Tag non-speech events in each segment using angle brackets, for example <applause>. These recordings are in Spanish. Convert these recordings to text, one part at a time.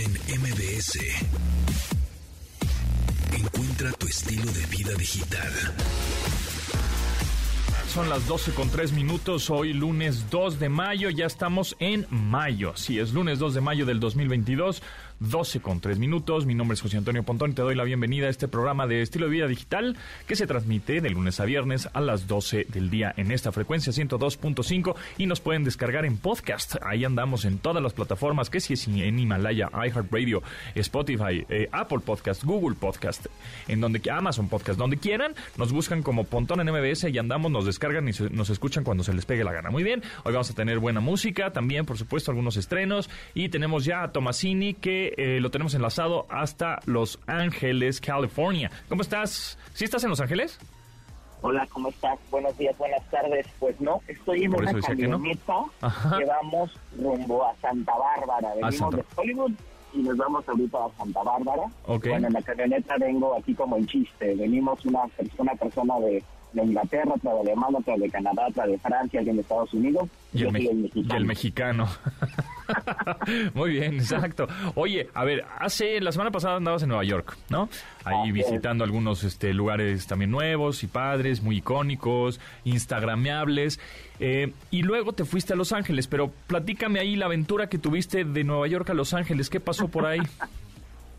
en MBS. Encuentra tu estilo de vida digital. Son las 12 con 3 minutos, hoy lunes 2 de mayo, ya estamos en mayo. Sí, es lunes 2 de mayo del 2022. 12 con 3 minutos. Mi nombre es José Antonio Pontón y te doy la bienvenida a este programa de estilo de vida digital que se transmite de lunes a viernes a las 12 del día en esta frecuencia 102.5 y nos pueden descargar en podcast. Ahí andamos en todas las plataformas, que si es en Himalaya, iHeartRadio, Spotify, eh, Apple Podcast, Google Podcast, en donde Amazon Podcast, donde quieran, nos buscan como Pontón en MBS y andamos, nos descargan y nos escuchan cuando se les pegue la gana. Muy bien, hoy vamos a tener buena música, también por supuesto algunos estrenos y tenemos ya a Tomasini que eh, lo tenemos enlazado hasta Los Ángeles, California. ¿Cómo estás? ¿Sí estás en Los Ángeles? Hola, ¿cómo estás? Buenos días, buenas tardes. Pues no, estoy en una camioneta que, vamos rumbo a Santa Bárbara. Venimos de Hollywood y nos vamos ahorita a Santa Bárbara. Bueno, en la camioneta vengo aquí como en chiste. Venimos una, una persona de de Inglaterra, otra de Alemania, otra de Canadá, otra de Francia, alguien de Estados Unidos. Y, el, mexicano. <laughs> Muy bien, exacto. Oye, a ver, hace la semana pasada andabas en Nueva York, ¿no? Ahí visitando algunos este, lugares también nuevos y padres, muy icónicos, instagrameables. Eh, y luego te fuiste a Los Ángeles, pero platícame ahí la aventura que tuviste de Nueva York a Los Ángeles. ¿Qué pasó por ahí? <laughs>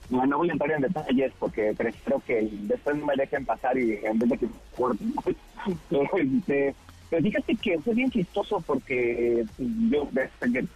No, no voy a entrar en detalles porque prefiero que después no me dejen pasar y en vez de que <laughs> este, pero fíjate que fue bien chistoso porque yo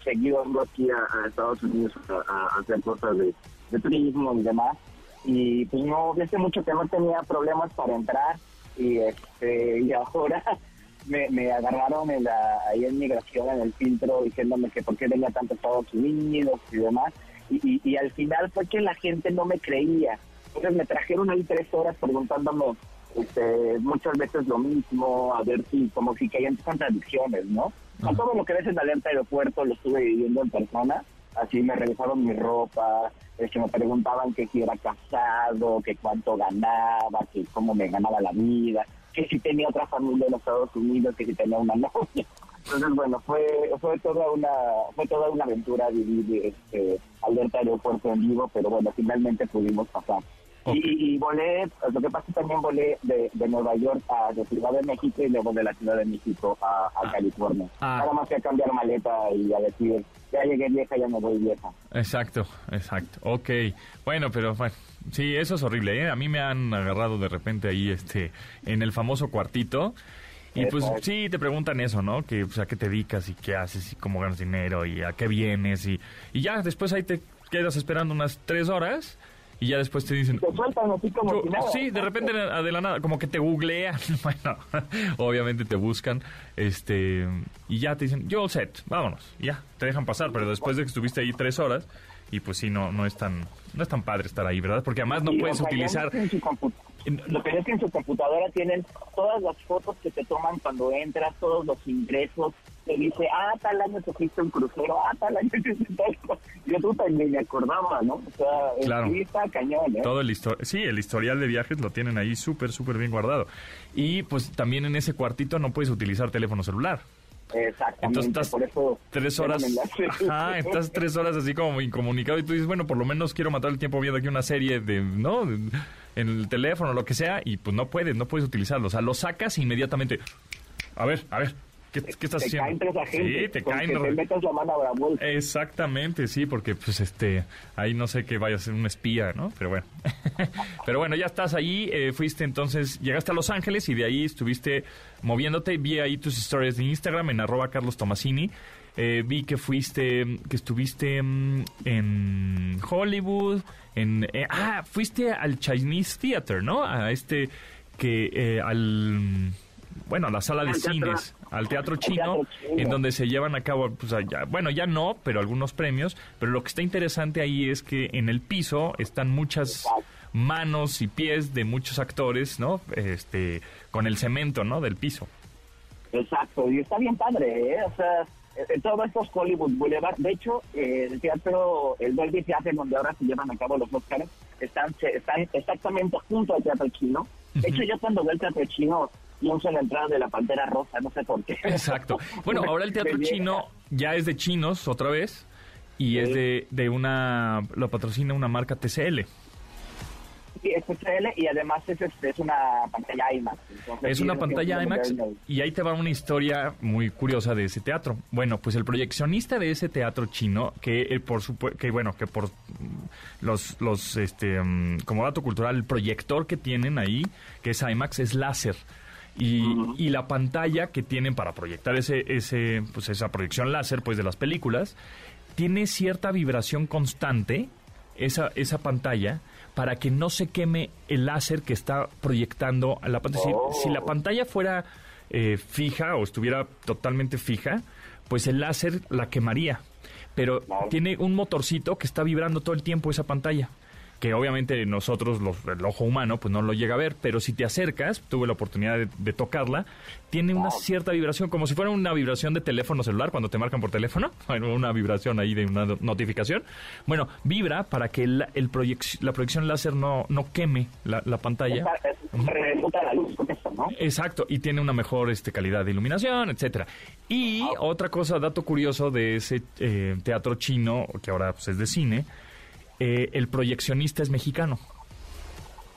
seguido ando aquí a, Estados Unidos a, hacer cosas de, turismo y demás y pues no, hace mucho que no tenía problemas para entrar y este y ahora <laughs> me, me agarraron en la, ahí en migración en el filtro diciéndome que por qué venía tanto Estados Unidos y demás y, al final fue que la gente no me creía. Entonces me trajeron ahí tres horas preguntándome este, muchas veces lo mismo, a ver si como si caían contradicciones, ¿no? Todo lo que ves en el aeropuerto lo estuve viviendo en persona, así me revisaron mi ropa, es que me preguntaban que si era casado, que cuánto ganaba, que cómo me ganaba la vida, que si tenía otra familia en Estados Unidos, que si tenía una <laughs> novia. Entonces, bueno, fue fue toda una fue toda una aventura vivir este, alerta aeropuerto en vivo, pero bueno, finalmente pudimos pasar. Y, volé, lo que pasa es que también volé de, Nueva York a de Ciudad de México y luego de la Ciudad de México a, ah. California. Ah. Nada más que a cambiar maleta y a decir, ya llegué vieja, ya me voy vieja. Exacto, exacto. Ok, bueno, pero bueno, sí, eso es horrible, ¿eh? A mí me han agarrado de repente ahí este en el famoso cuartito y pues sí, te preguntan eso, ¿no? Que, pues, a qué te dedicas y qué haces y cómo ganas dinero y a qué vienes y, y ya después ahí te quedas esperando unas tres horas y ya después te dicen... Te sueltan así como Sí, de repente de la nada, como que te googlean, <laughs> bueno, obviamente te buscan, este, y ya te dicen, yo set, vámonos, ya, te dejan pasar, pero después de que estuviste ahí tres horas, y pues sí, no, no es tan, no es tan padre estar ahí, ¿verdad? Porque además no puedes utilizar... Lo que es que en su computadora tienen todas las fotos que te toman cuando entras, todos los ingresos. Te dice, ah, tal año te fuiste un crucero, ah, tal año te fuiste Yo tú también me acordaba, ¿no? O sea, claro. sí está cañón, ¿eh? Todo el sí, el historial de viajes lo tienen ahí súper, súper bien guardado. Y pues también en ese cuartito no puedes utilizar teléfono celular. Exactamente, Entonces estás tres horas, <laughs> ajá, estás tres horas así como incomunicado y tú dices, bueno, por lo menos quiero matar el tiempo viendo aquí una serie de, ¿no? En el teléfono, lo que sea, y pues no puedes, no puedes utilizarlo. O sea, lo sacas inmediatamente. A ver, a ver, ¿Qué, ¿Qué, estás te haciendo? Caen sí, te caen. Te metas la mano a la Exactamente, sí, porque pues este, ahí no sé que vaya a ser un espía, ¿no? Pero bueno. <laughs> Pero bueno, ya estás ahí, eh, fuiste entonces, llegaste a Los Ángeles y de ahí estuviste moviéndote, vi ahí tus historias de Instagram en arroba Carlos Tomasini. Eh, vi que fuiste, que estuviste mm, en Hollywood, en... Eh, ah, fuiste al Chinese Theater, ¿no? A este que al bueno, a la sala de cines, al teatro chino, en donde se llevan a cabo, pues, bueno, ya no, pero algunos premios, pero lo que está interesante ahí es que en el piso están muchas manos y pies de muchos actores, ¿no? Este, con el cemento, ¿no? Del piso. Exacto, y está bien padre, ¿eh? O sea, en todos estos Hollywood Boulevard, de hecho, eh, el teatro, el Dolby Theater, donde ahora se llevan a cabo los Oscars, están, están exactamente junto al teatro chino. De hecho, yo cuando veo el teatro chino, pienso en la entrada de la Pantera Rosa, no sé por qué. <laughs> Exacto. Bueno, <laughs> ahora el teatro chino ya es de chinos otra vez. y es de, de una, lo patrocina una marca TCL. TCL y además es, este, es una pantalla IMAX. entonces Es una un pantalla IMAX y ahí te va una historia muy curiosa de ese teatro. Bueno, pues el proyeccionista de ese teatro chino, que eh, por supuesto, que bueno, que por mm, los, los, este, mm, como dato cultural, el proyector que tienen ahí, que es IMAX, es láser. Y, y la pantalla que tienen para proyectar ese, ese, pues esa proyección láser, pues de las películas, tiene cierta vibración constante esa, esa pantalla para que no se queme el láser que está proyectando a la pantalla. Si- Oh. Si, la pantalla fuera eh, fija o estuviera totalmente fija, pues el láser la quemaría. Pero tiene un motorcito que está vibrando todo el tiempo esa pantalla. Que obviamente nosotros, los, el ojo humano, pues no lo llega a ver. Pero si te acercas, tuve la oportunidad de, de tocarla, tiene una cierta vibración, como si fuera una vibración de teléfono celular cuando te marcan por teléfono. <laughs> Bueno, una vibración ahí de una notificación. Bueno, vibra para que la, el proyec- la proyección láser no, no queme la, la pantalla. Esa- es- Rebuta la luz con eso, ¿no? Exacto, y tiene una mejor este, calidad de iluminación, etcétera. Y otra cosa, dato curioso de ese eh, teatro chino, que ahora pues, es de cine, eh, el proyeccionista es mexicano.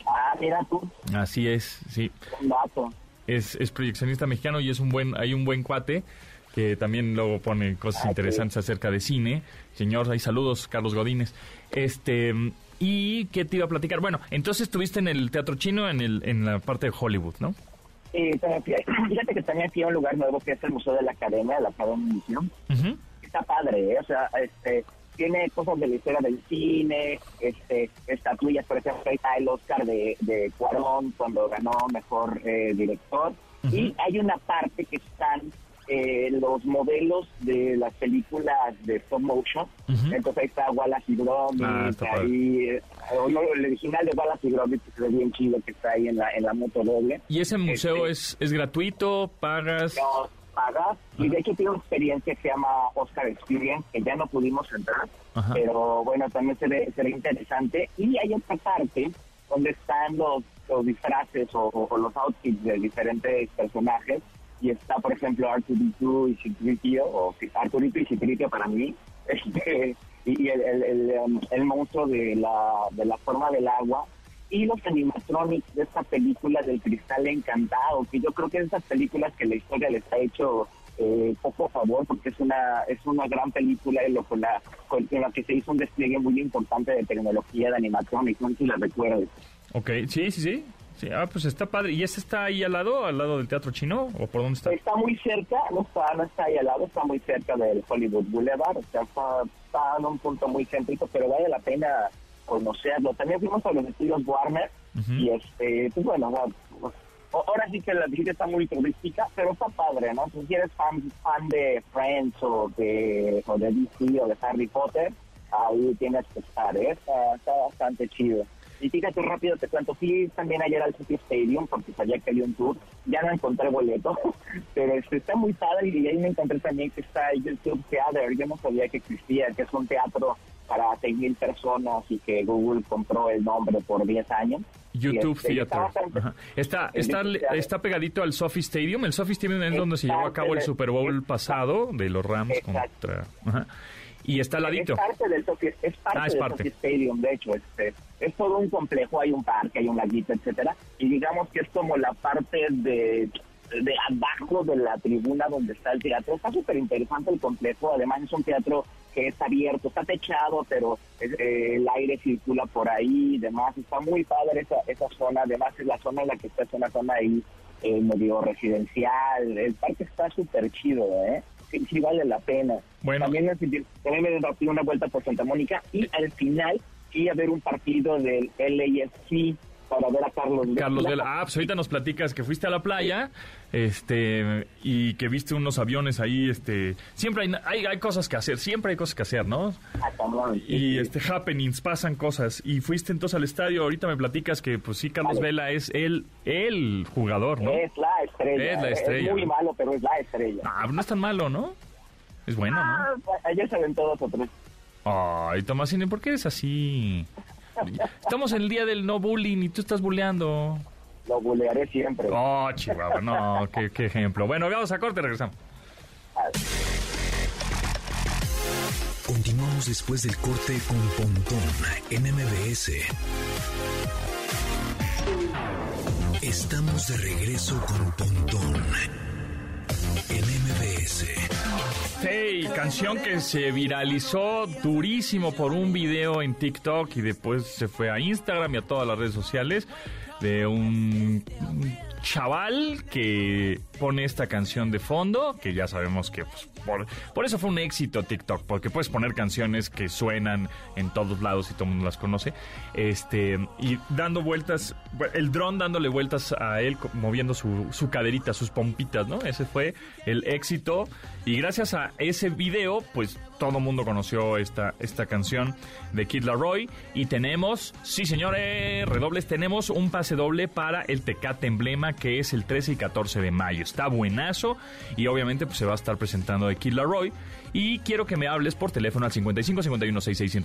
Ah, mira tú, Así es, sí. un dato. Es, es proyeccionista mexicano y es un buen, hay un buen cuate que también luego pone cosas Ah, interesantes acerca de cine. Señor, hay saludos, Carlos Godínez. Este, y qué te iba a platicar. Bueno, entonces estuviste en el teatro chino en el, en la parte de Hollywood, ¿no? Sí, <clears throat> fíjate que también fui a un lugar nuevo que es el Museo de la Academia, la Academia Museum. Ujú. Está padre, ¿eh? o sea, este, tiene cosas de la historia del cine, este, estatuillas, por ejemplo, ahí está el Oscar de, de Cuarón cuando ganó Mejor eh, Director. Y hay una parte que están eh, los modelos de las películas de stop motion. Entonces ahí está Wallace y Gromit, Ah, ahí, eh, el original de Wallace y Gromit, que se ve bien chido, que está ahí en la, en la moto doble. ¿Y ese museo Este- es, es gratuito? ¿Pagas? no pagas y de hecho tiene una experiencia que se llama Oscar Experience que ya no pudimos entrar pero bueno también se ve, se ve interesante. Y hay otra parte donde están los, los disfraces o, o- o los outfits de diferentes personajes. Y está por ejemplo Arturito y Citripio o Arturito y Citripio para mí. <laughs> Este, y y el, el, el, um, el monstruo de la, de la forma del agua y los animatronics de esta película del cristal encantado, que yo creo que es de esas películas que la historia les ha hecho eh, poco favor, porque es una es una gran película y lo, con, la, con, en la que se hizo un despliegue muy importante de tecnología de animatronics, no sé si la recuerdas. Ok, sí, sí, sí. Sí, ah, pues está padre. ¿Y ese está ahí al lado, al lado del Teatro Chino? ¿O por dónde está? Está muy cerca, no está, no está ahí al lado, está muy cerca del Hollywood Boulevard, o sea, está, está en un punto muy céntrico, pero vale la pena conocerlo. También fuimos a los estudios Warner y este, pues bueno, bueno, pues, ahora sí que la visita está muy turística, pero está padre, ¿no? Si eres fan, fan de Friends o de, o de DC o de Harry Potter, ahí tienes que estar, ¿eh? Está, está bastante chido. Y fíjate, rápido te cuento, fui también ayer al City Stadium porque sabía que había un tour, ya no encontré boleto, <laughs> pero este, está muy padre y ahí me encontré también que está el YouTube Theater, yo no sabía que existía, que es un teatro para 6.000 personas y que Google compró el nombre por 10 años. YouTube este, Theater. está bastante-. Está, está, está pegadito al Sophie Stadium. El Sophie Stadium es donde se llevó a cabo el. Super Bowl pasado de los Rams Exacto. contra... Ajá. Y está al ladito. Es parte del Sophie, es parte Ah, es del parte. Sophie Stadium, de hecho, este, es todo un complejo, hay un parque, hay un laguito, etcétera, y digamos que es como la parte de de abajo de la tribuna donde está el teatro. Está súper interesante el complejo, además es un teatro que es abierto, está techado, pero eh, el aire circula por ahí y demás. Está muy padre esa, esa zona, además es la zona en la que está, es una zona ahí eh, medio residencial. El parque está súper chido, ¿eh? Sí, sí vale la pena. Bueno. También, me- también me di una vuelta por Santa Mónica y al final fui a ver un partido del LAFC para ver a Carlos Vela. Carlos Vela. Ah, pues ahorita nos platicas que fuiste a la playa este y que viste unos aviones ahí. este Siempre hay, hay, hay cosas que hacer, siempre hay cosas que hacer, ¿no? Ah, sí, Y este happenings, pasan cosas. Y fuiste entonces al estadio, ahorita me platicas que pues sí, Carlos Vale. Vela es el, el jugador, ¿no? Es la estrella. Es la estrella, Es muy malo, pero es la estrella. Ah, no es tan malo, ¿no? Es bueno, Ah, ¿no? ayer se ven todos otros. Ay, Tomasini, ¿por qué eres así? Estamos en el día del no bullying y tú estás bulleando. Lo bulearé siempre. Oh, chihuahua, no, qué, qué ejemplo. Bueno, vamos a corte, regresamos. Continuamos después del corte con Pontón en MBS. Estamos de regreso con Pontón Hey, canción que se viralizó durísimo por un video en TikTok y después se fue a Instagram y a todas las redes sociales de un chaval que pone esta canción de fondo, que ya sabemos que pues, por, por, eso fue un éxito TikTok, porque puedes poner canciones que suenan en todos lados y todo el mundo las conoce, este, y dando vueltas, el dron dándole vueltas a él, moviendo su, su caderita, sus pompitas, ¿no? Ese fue el éxito, y gracias a ese video, pues todo el mundo conoció esta, esta canción de Kid Laroi, y tenemos, sí señores, redobles, tenemos un pase doble para el Tecate Emblema, que es el 13 y 14 de mayo. Está buenazo y obviamente pues, se va a estar presentando de Kid Laroi. Y quiero que me hables por teléfono al 55 51 66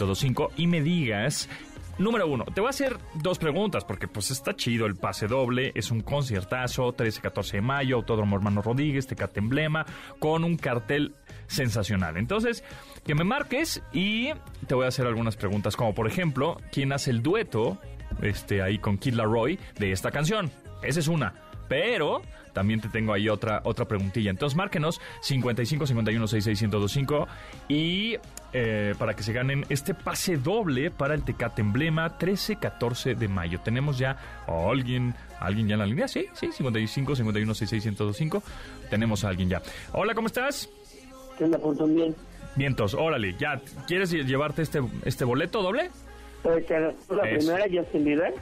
y me digas Número uno, te voy a hacer dos preguntas porque pues está chido el pase doble, es un conciertazo, 13-14 de mayo, Autódromo Hermano Rodríguez, Tecate Emblema, con un cartel sensacional. Entonces, que me marques y te voy a hacer algunas preguntas, como por ejemplo, ¿quién hace el dueto este, ahí con Kid Laroi de esta canción? Esa es una. Pero también te tengo ahí otra, otra preguntilla. Entonces, márquenos 55 51 66 y eh, para que se ganen este pase doble para el Tecate Emblema 13-14 de mayo. Tenemos ya a alguien, alguien ya en la línea. Sí, sí, 55 51 66 Tenemos a alguien ya. Hola, ¿cómo estás? ¿Qué onda, Bien. Vientos, órale, ya. ¿Quieres llevarte este, este boleto doble? Pues, la primera, Justin Bieber.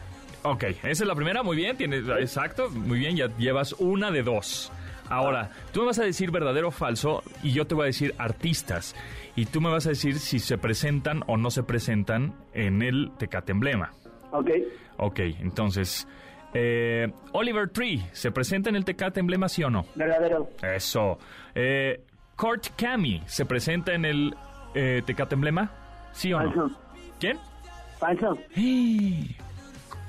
Ok, esa es la primera, muy bien, tienes, exacto, muy bien, ya llevas una de dos. Ahora, tú me vas a decir verdadero o falso y yo te voy a decir artistas. Y tú me vas a decir si se presentan o no se presentan en el Tecate Emblema. Ok. Ok, entonces, eh, Oliver Tree, ¿se presenta en el Tecate Emblema, sí o no? Verdadero. Eso. Eh, Kurt Cami, ¿se presenta en el eh, Tecate Emblema? ¿Sí o no? ¿Quién? Falso.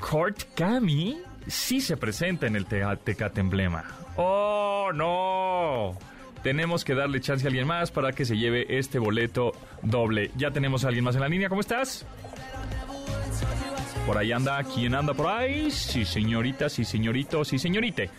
Kurt Cami sí se presenta en el Tecate Emblema. ¡Oh, no! Tenemos que darle chance a alguien más para que se lleve este boleto doble. Ya tenemos a alguien más en la línea. ¿Cómo estás? Por ahí anda. ¿Quién anda por ahí? Sí, señorita, sí, señorito, sí, señorite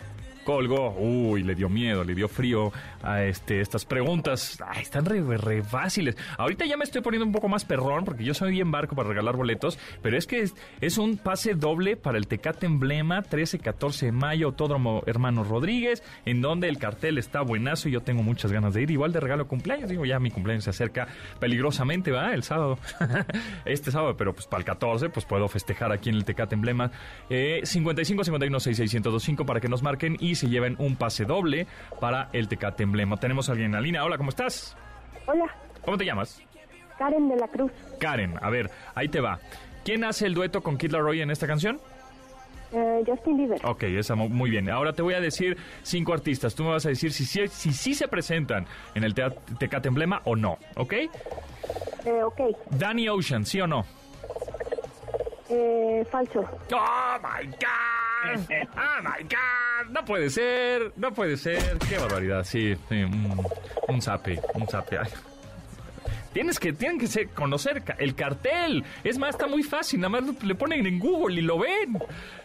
colgó. Uy, le dio miedo, le dio frío a este, estas preguntas. Están re, re, fáciles. Ahorita ya me estoy poniendo un poco más perrón porque yo soy bien barco para regalar boletos, pero es que es, un pase doble para el Tecate Emblema 13-14 de mayo, Autódromo Hermanos Rodríguez, en donde el cartel está buenazo y yo tengo muchas ganas de ir. Igual de regalo cumpleaños, digo, ya mi cumpleaños se acerca peligrosamente, va, el sábado. <laughs> este sábado, pero pues para el 14, pues puedo festejar aquí en el Tecate Emblema. Eh, 55 51 66 para que nos marquen y se lleven un pase doble para el Tecate Emblema. Tenemos a alguien en la línea. Hola, ¿cómo estás? Hola. ¿Cómo te llamas? Karen de la Cruz. Karen, a ver, ahí te va. ¿Quién hace el dueto con Kid Laroi en esta canción? Eh, Justin Bieber. Ok, esa muy bien. Ahora te voy a decir cinco artistas. Tú me vas a decir si sí si, si, se presentan en el Tecate Emblema o no, ¿ok? Eh, ok. Danny Ocean, ¿sí o no? Eh, falso. ¡Oh, my God! ¡Oh, my God! No puede ser, no puede ser. ¡Qué barbaridad! Sí, un, un zape, un zape. Tienes que, tienen que ser, conocer el cartel. Es más, está muy fácil. Nada más le ponen en Google y lo ven.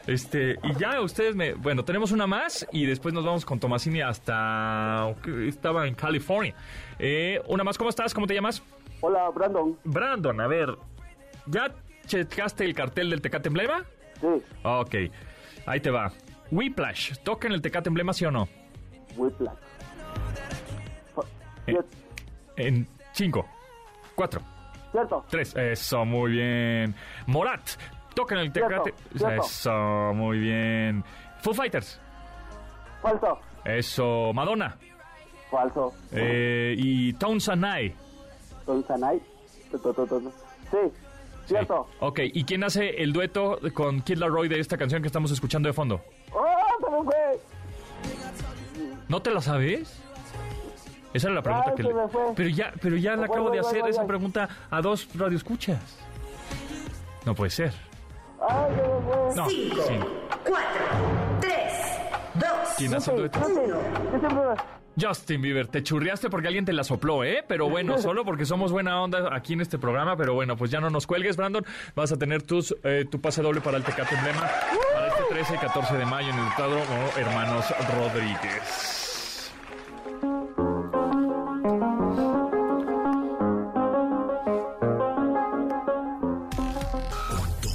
Este, y ya ustedes me. Bueno, tenemos una más y después nos vamos con Tomasini hasta. Estaba en California. Eh, una más, ¿cómo estás? ¿Cómo te llamas? Hola, Brandon. Brandon, a ver. ¿Ya checaste el cartel del Tecate Emblema? Sí. Ok, ahí te va. Whiplash, ¿toca en el Tecate Emblema, sí o no? Whiplash. En, en cinco, cuatro, Cierto. tres. Eso, muy bien. Morat, toca en el Tecate. Cierto. Eso, muy bien. Foo Fighters. Falso. Eso, Madonna. Falso. Eh, y Town Sanai. Town Sanai. Sí. Cierto. Ok, ¿y quién hace el dueto con Kid Laroi de esta canción que estamos escuchando de fondo? ¡Oh, se fue! ¿No te la sabes? Esa era la pregunta Ay, que le... me fue. Pero ya, pero ya le acabo voy, de voy, hacer voy, esa pregunta a dos radioescuchas. No puede ser. ¡Ay, se me fue! No, Cinco, sí. cuatro, tres, dos, ¿Quién hace el dueto? Justin Bieber, te churriaste porque alguien te la sopló, ¿eh? Pero bueno, <laughs> solo porque somos buena onda aquí en este programa. Pero bueno, pues ya no nos cuelgues, Brandon. Vas a tener tus, eh, tu pase doble para el Tecate Emblema para este 13 y 14 de mayo en el Estado Hermanos Rodríguez. Pontón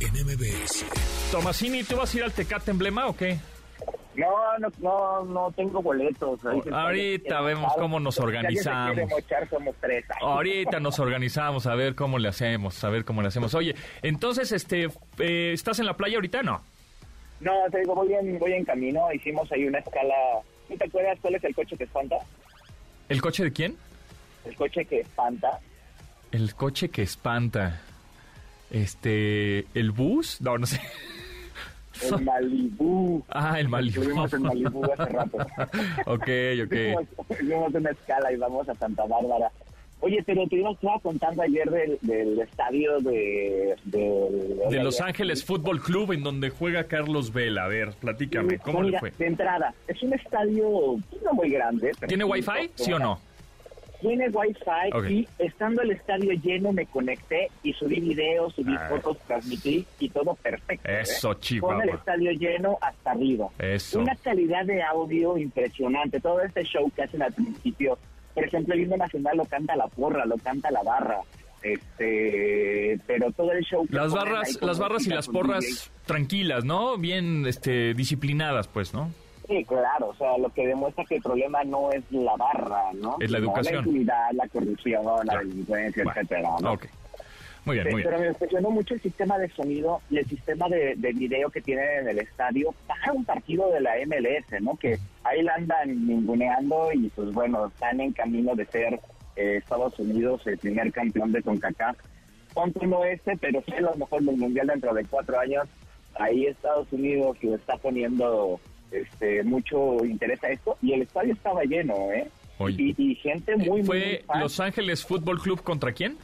en MBS. Tomasini, ¿tú vas a ir al Tecate Emblema o qué? No, no, no, no tengo boletos. Ahorita vemos cómo nos organizamos. mochar, somos tres. Ay. Ahorita nos organizamos a ver cómo le hacemos, a ver cómo le hacemos. Oye, entonces, este, eh, ¿estás en la playa ahorita? No. No, te digo, voy en, voy en camino. Hicimos ahí una escala. ¿No te acuerdas cuál es el coche que espanta? ¿El coche de quién? El coche que espanta. El coche que espanta. Este, ¿el bus? No, no sé. El Malibú. Ah, el Malibu. Estuvimos en Malibú hace rato. <laughs> ok, ok. Hicimos, una escala y vamos a Santa Bárbara. Oye, pero te iba estaba contando ayer del, del estadio de... del- De Los Ángeles Fútbol Club, en donde juega Carlos Vela. A ver, platícame, ¿cómo le Mira, fue? De entrada, es un estadio no muy grande. ¿Tiene wifi? ¿Sí o no? Tiene wifi Ok. y estando el estadio lleno me conecté y subí videos, subí Ah. fotos, transmití y todo perfecto. ¿eh? Eso, Con el estadio lleno hasta arriba. Eso. Una calidad de audio impresionante. Todo este show que hacen al principio. Por ejemplo, el himno nacional lo canta la porra, lo canta la barra. Este, pero todo el show. Las barras, las barras y las porras tranquilas, ¿no? Bien, este, disciplinadas, pues, ¿no? Sí, claro, o sea, lo que demuestra que el problema no es la barra, ¿no? Es la educación. La impunidad, la corrupción, la delincuencia, Bueno, etcétera, ¿no? Ok. Muy bien, Sí, muy bien. Pero me impresionó mucho el sistema de sonido y el sistema de, de video que tienen en el estadio para un partido de la MLS, ¿no? Que ahí la andan ninguneando y pues bueno, están en camino de ser eh, Estados Unidos el primer campeón de CONCACAF. Ponte no este, pero sí a lo mejor del Mundial dentro de cuatro años. Ahí Estados Unidos le está poniendo este mucho interés a esto y el estadio estaba lleno, ¿eh? Y, y gente muy, muy ¿Fue fan. Los Ángeles Fútbol Club contra quién?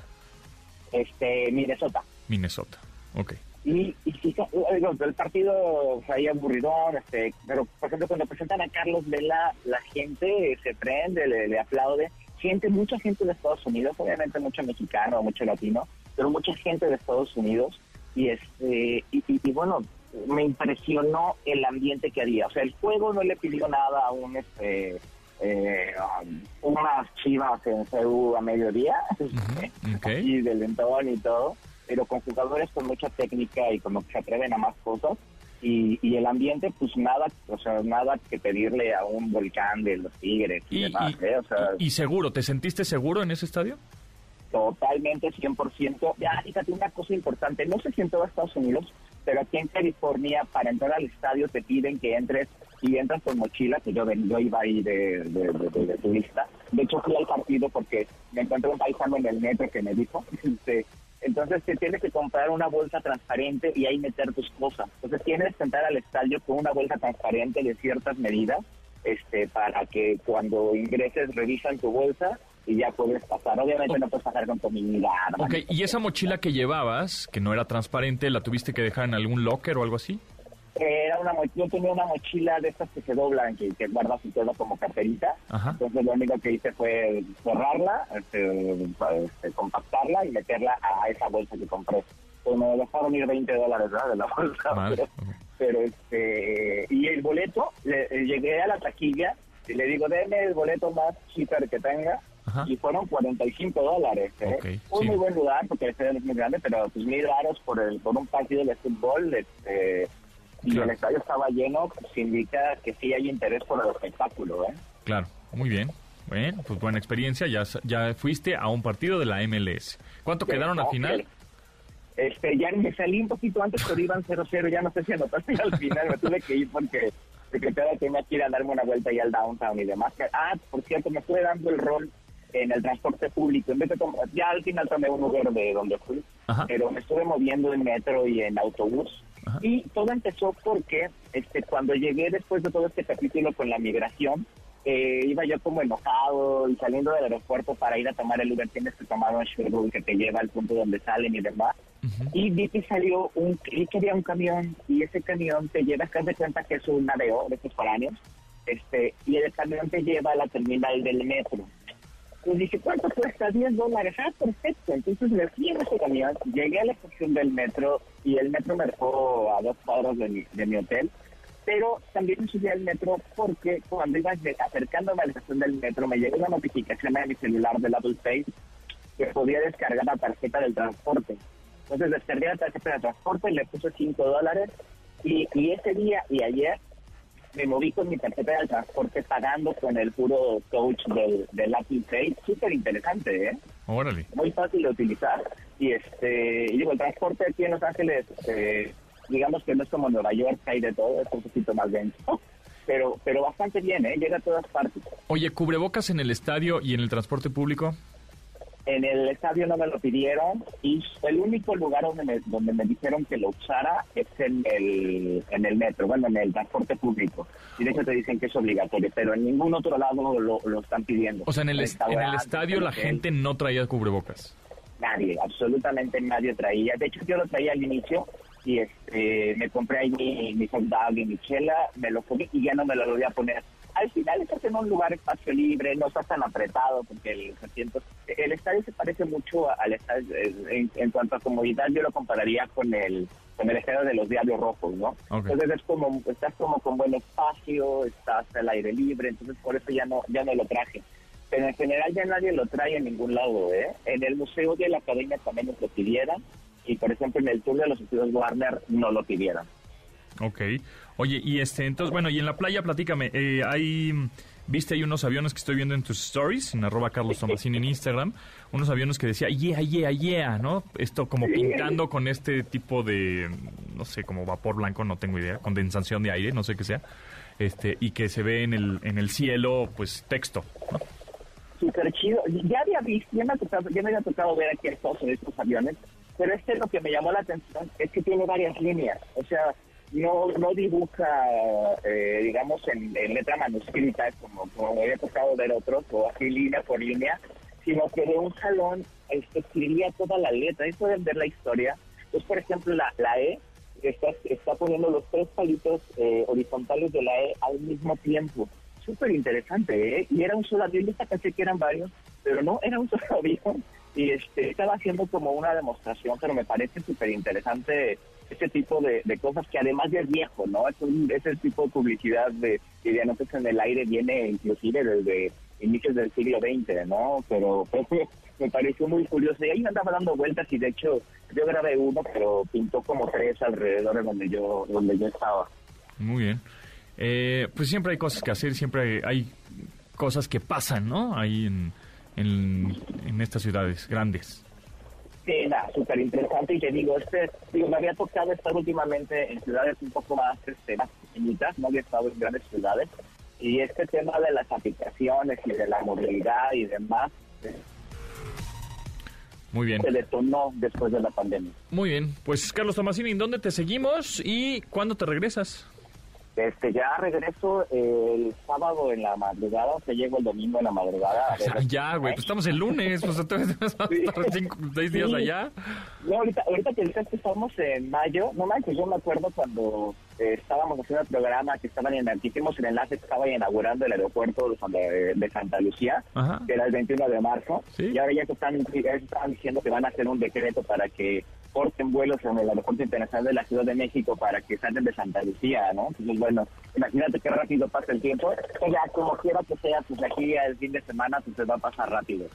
este, Minnesota. Minnesota. Ok. Y, y no, el partido fue ahí aburridón, este, pero por ejemplo cuando presentan a Carlos Vela, la gente se prende, le, le aplaude. Gente, mucha gente de Estados Unidos, obviamente mucho mexicano, mucho latino, pero mucha gente de Estados Unidos. Y este y, y- y bueno, me impresionó el ambiente que había. O sea, el juego no le pidió nada a un este eh, unas chivas en CEU a mediodía, <laughs> ok. y del lentón y todo, pero con jugadores con mucha técnica y como que se atreven a más cosas. Y, y el ambiente, pues nada, o sea, nada que pedirle a un volcán de los Tigres y, Y, demás, y- ¿eh? O sea, y seguro, ¿te sentiste seguro en ese estadio? totalmente 100%. Ya, fíjate una cosa importante, no sé si en todo Estados Unidos, pero aquí en California para entrar al estadio te piden que entres y entras con mochila, que yo, yo iba ahí de, de, de- de- de turista. De hecho fui al partido porque me encontré un paisano en el metro que me dijo, <laughs> este, entonces te tienes que comprar una bolsa transparente y ahí meter tus cosas. Entonces tienes que entrar al estadio con una bolsa transparente de ciertas medidas este para que cuando ingreses revisan tu bolsa y ya puedes pasar. Obviamente no puedes pasar con comida. Ok, ¿y esa mochila que llevabas, que no era transparente, la tuviste que dejar en algún locker o algo así? Era una mo- yo tenía una mochila de estas que se doblan, que, que guardas y todo como carterita. Ajá. Entonces lo único que hice fue cerrarla, este, este, compactarla y meterla a esa bolsa que compré. Pues me dejaron ir 20 dólares ¿verdad? de la bolsa. Vale, Pero, pero, este y el boleto, le- eh, llegué a la taquilla y le digo, deme el boleto más cheaper que tenga. Ajá. Y fueron 45 dólares. ¿eh? Un sí. muy buen lugar porque el estadio no es muy grande, pero pues mil varos por, el, por un partido de fútbol. Este, y el estadio estaba lleno, pues indica que sí hay interés por el espectáculo. ¿eh? Claro, muy bien. Bueno, pues buena experiencia, ya, ya fuiste a un partido de la MLS. ¿Cuánto quedaron al final? Este, ya me salí un poquito antes, pero iban 0-0, ya no sé si anotaste al final, me tuve que ir porque secretaria tenía que ir a darme una vuelta ahí al downtown y demás. Ah, por cierto, me estuve dando el rol en el transporte público, en vez de ya al final tomé un Uber de donde fui, Ajá. pero me estuve moviendo en metro y en autobús. Ajá. Y todo empezó porque este cuando llegué después de todo este capítulo con la migración, eh, iba yo como enojado y saliendo del aeropuerto para ir a tomar el Uber, tienes que tomar un shuttle que te lleva al punto donde salen y demás. Y vi que salió un, vi que había un camión y ese camión te lleva, que de cuenta que es un naveo de estos foráneos, este, y el camión te lleva a la terminal del metro. Pues dije, ¿cuánto cuesta? 10 dólares. Ah, perfecto. Entonces me fui en ese camión, llegué a la estación del metro y el metro me dejó a dos cuadros de mi, de mi hotel. Pero también me subí al metro porque cuando iba de- acercándome a la estación del metro me llegó una notificación a mi celular del Apple Pay que podía descargar la tarjeta del transporte. Entonces descargué la tarjeta de transporte, le puse 5 dólares y, y ese día y ayer me moví con mi tarjeta del transporte pagando con el puro coach del, del Apple Pay. Súper interesante, ¿eh? Órale. Muy fácil de utilizar. Y este, y digo, el transporte aquí en Los Ángeles, este, digamos que no es como Nueva York, hay de todo, es un poquito más denso. Pero, pero bastante bien, ¿eh? Llega a todas partes. Oye, ¿cubrebocas en el estadio y en el transporte público? En el estadio no me lo pidieron y el único lugar donde me, donde me dijeron que lo usara es en el, en el metro, bueno, en el transporte público. Y de hecho te dicen que es obligatorio, pero en ningún otro lado lo, lo están pidiendo. O sea, en el, en el estadio la gente no traía cubrebocas. Nadie, absolutamente nadie traía. De hecho, yo lo traía al inicio y este, me compré ahí mi, mi dog y mi chela, me lo comí y ya no me lo volví a poner. Al final estás en un lugar espacio libre, no estás tan apretado porque el asiento, el estadio se parece mucho al estadio en, en cuanto a comodidad. Yo lo compararía con el con el estadio de los Diablos Rojos, ¿no? Ok. Entonces es como estás como con buen espacio, estás al aire libre, entonces por eso ya no ya no lo traje. Pero en general ya nadie lo trae en ningún lado, ¿eh? En el Museo de la Academia también nos lo pidieran y por ejemplo en el tour de los estudios Warner no lo pidieran. Ok. Oye, y este, entonces, bueno, y en la playa, platícame, eh, hay, viste hay unos aviones que estoy viendo en tus stories, en arroba Carlos Tomasini en Instagram, unos aviones que decía, yeah, yeah, yeah, ¿no? Esto como pintando con este tipo de, no sé, como vapor blanco, no tengo idea, condensación de aire, no sé qué sea, este, y que se ve en el, en el cielo, pues, texto, ¿no? Súper chido. Ya había visto, ya me, ha tocado, ya me había tocado ver aquí estos, estos aviones, pero este lo que me llamó la atención es que tiene varias líneas. O sea, no no dibuja, eh, digamos, en, en letra manuscrita, como, como había tocado ver otros, o así línea por línea, sino que de un jalón este, escribía toda la letra. Ahí pueden ver la historia. Pues, por ejemplo, la, la E está, está poniendo los tres palitos eh, horizontales de la E al mismo tiempo. Súper interesante, ¿eh? Y era un solo avión, yo pensé que eran varios, pero no, era un <laughs> solo avión. Y este, estaba haciendo como una demostración, pero me parece súper interesante ese tipo de, de cosas que además es viejo, ¿no? Es, un, es el tipo de publicidad de ya no en el aire viene inclusive desde inicios del siglo XX, ¿no? Pero, <laughs> pero me pareció muy curioso. Y ahí andaba dando vueltas y de hecho yo grabé uno, pero pintó como tres alrededor de donde yo, donde yo estaba. Muy bien. Eh, pues siempre hay cosas que hacer, siempre hay cosas que pasan, ¿no? Ahí en, en, en estas ciudades grandes. Sí, nada, súper interesante. Y te digo, este, digo, me había tocado estar últimamente en ciudades un poco más, este, más pequeñitas, no había estado en grandes ciudades. Y este tema de las aplicaciones y de la movilidad y demás Muy bien. se detonó después de la pandemia. Muy bien. Pues Carlos Tomasini, ¿en dónde te seguimos y cuándo te regresas? Este, ya regreso el sábado en la madrugada, o sea, llego el domingo en la madrugada. ver- <laughs> ya, güey, pues estamos el lunes, pues entonces vas a estar cinco, seis días Sí. allá. No, ahorita, ahorita que estamos en mayo, no manches, yo me acuerdo cuando eh, estábamos haciendo el programa que estaban en, que hicimos el enlace que estaba inaugurando el aeropuerto de, Santa- de Santa Lucía, Ajá. que era el 21 de marzo, Sí. y ahora ya que están, ya están diciendo que van a hacer un decreto para que corten vuelos en el aeropuerto internacional de la Ciudad de México para que salgan de Santa Lucía, ¿no? Entonces, bueno, imagínate qué rápido pasa el tiempo, que ya como quiera que sea, pues aquí el fin de semana pues se va a pasar rápido.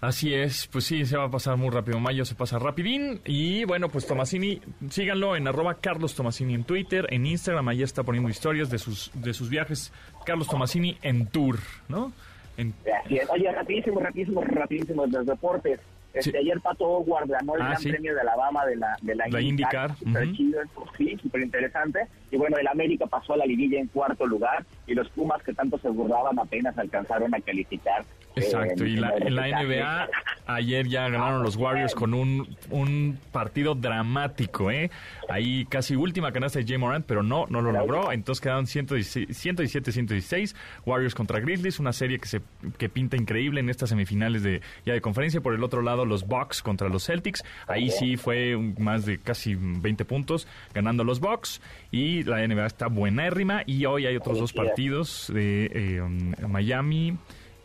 Así es, pues sí, se va a pasar muy rápido. Mayo se pasa rapidín. Y bueno, pues Tomasini, síganlo en arroba Carlos Tomasini en Twitter, en Instagram, ahí está poniendo historias de sus, de sus viajes. Carlos Tomasini en tour, ¿no? En, Así es. Oye, rapidísimo, rapidísimo, rapidísimo, los deportes. Este, Sí. Ayer Pato Howard ganó el Ah, Gran sí. Premio de Alabama de la, de la, La IndyCar, Súper chido, sí, súper interesante. Y bueno, el América pasó a la liguilla en cuarto lugar y los Pumas que tanto se burlaban apenas alcanzaron a calificar Exacto, eh, y la, en la. NBA ayer ya ganaron los Warriors con un, un partido dramático, ¿eh? Ahí casi última canasta de Jay Morant, pero no, no lo logró, entonces quedaron 117-116, Warriors contra Grizzlies, una serie que se que pinta increíble en estas semifinales de ya de conferencia, por el otro lado los Bucks contra los Celtics, ahí sí fue más de casi 20 puntos ganando los Bucks. Y la NBA está buenérrima. Y hoy hay otros dos partidos de eh, um, Miami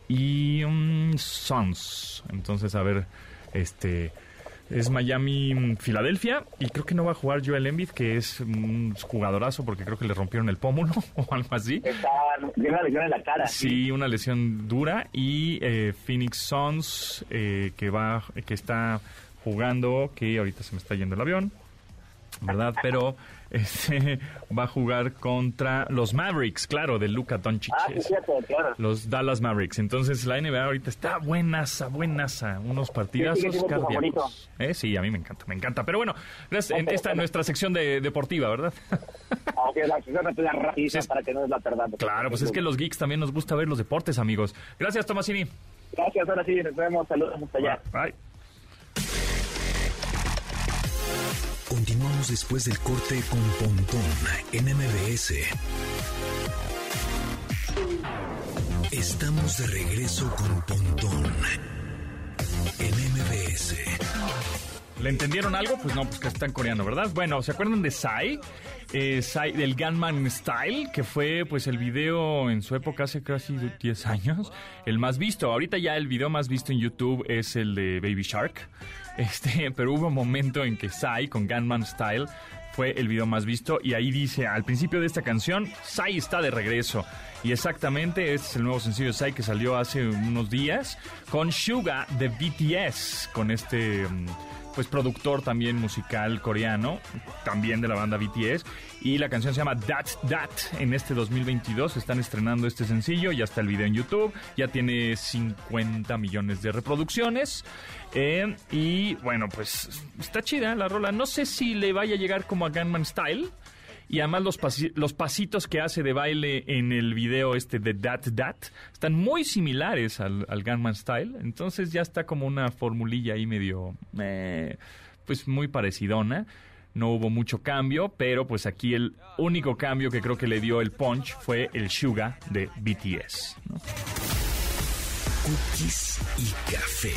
y um, Suns. Entonces, a ver, este es Miami mm, Filadelfia y creo que no va a jugar Joel Embiid, que es un jugadorazo porque creo que le rompieron el pómulo <laughs> o algo así. Está, tiene una lesión en la cara. Sí, una lesión dura y eh, Phoenix Suns eh, que va que está jugando, que ahorita se me está yendo el avión, ¿verdad? Pero este va a jugar contra los Mavericks, claro, de Luka Doncic. Ah, sí, Es- cierto, claro. los Dallas Mavericks. Entonces la NBA ahorita está buenaza, buenaza. Unos partidazos siendo tu cardíacos. Eh, sí, a mí me encanta, me encanta. Pero bueno, gracias, en esta es nuestra sección de deportiva, ¿verdad? Aunque la acción es Sí. para que no nos la perdamos. claro, pues es que los geeks también nos gusta ver los deportes, amigos. Gracias, Tomasini. Gracias, ahora sí, nos vemos. Saludos hasta allá. Bye. Continuamos después del corte con Pontón en MBS. Estamos de regreso con Pontón en MBS. ¿Le entendieron algo? Pues no, pues que está en coreano, ¿verdad? Bueno, ¿se acuerdan de Psy? Eh, Psy del Gunman Style, que fue pues el video en su época hace casi 10 años, el más visto. Ahorita ya el video más visto en YouTube es el de Baby Shark. Este, <laughs> pero hubo un momento en que Psy con Gunman Style fue el video más visto y ahí dice al principio de esta canción, Psy está de regreso. Y exactamente, este es el nuevo sencillo de Psy que salió hace unos días con Suga de BTS, con este mm, pues productor también musical coreano, también de la banda BTS, y la canción se llama That That. En este 2022 están estrenando este sencillo, ya está el video en YouTube, ya tiene 50 millones de reproducciones. eh, y bueno, pues está chida la rola. No sé si le vaya a llegar como a Gunman Style. Y además los, pasi- los pasitos que hace de baile en el video este de That That están muy similares al, Gunman Style. Entonces ya está como una formulilla ahí medio, eh, pues muy parecidona. No hubo mucho cambio, pero pues aquí el único cambio que creo que le dio el punch fue el Suga de BTS. Cookies y café.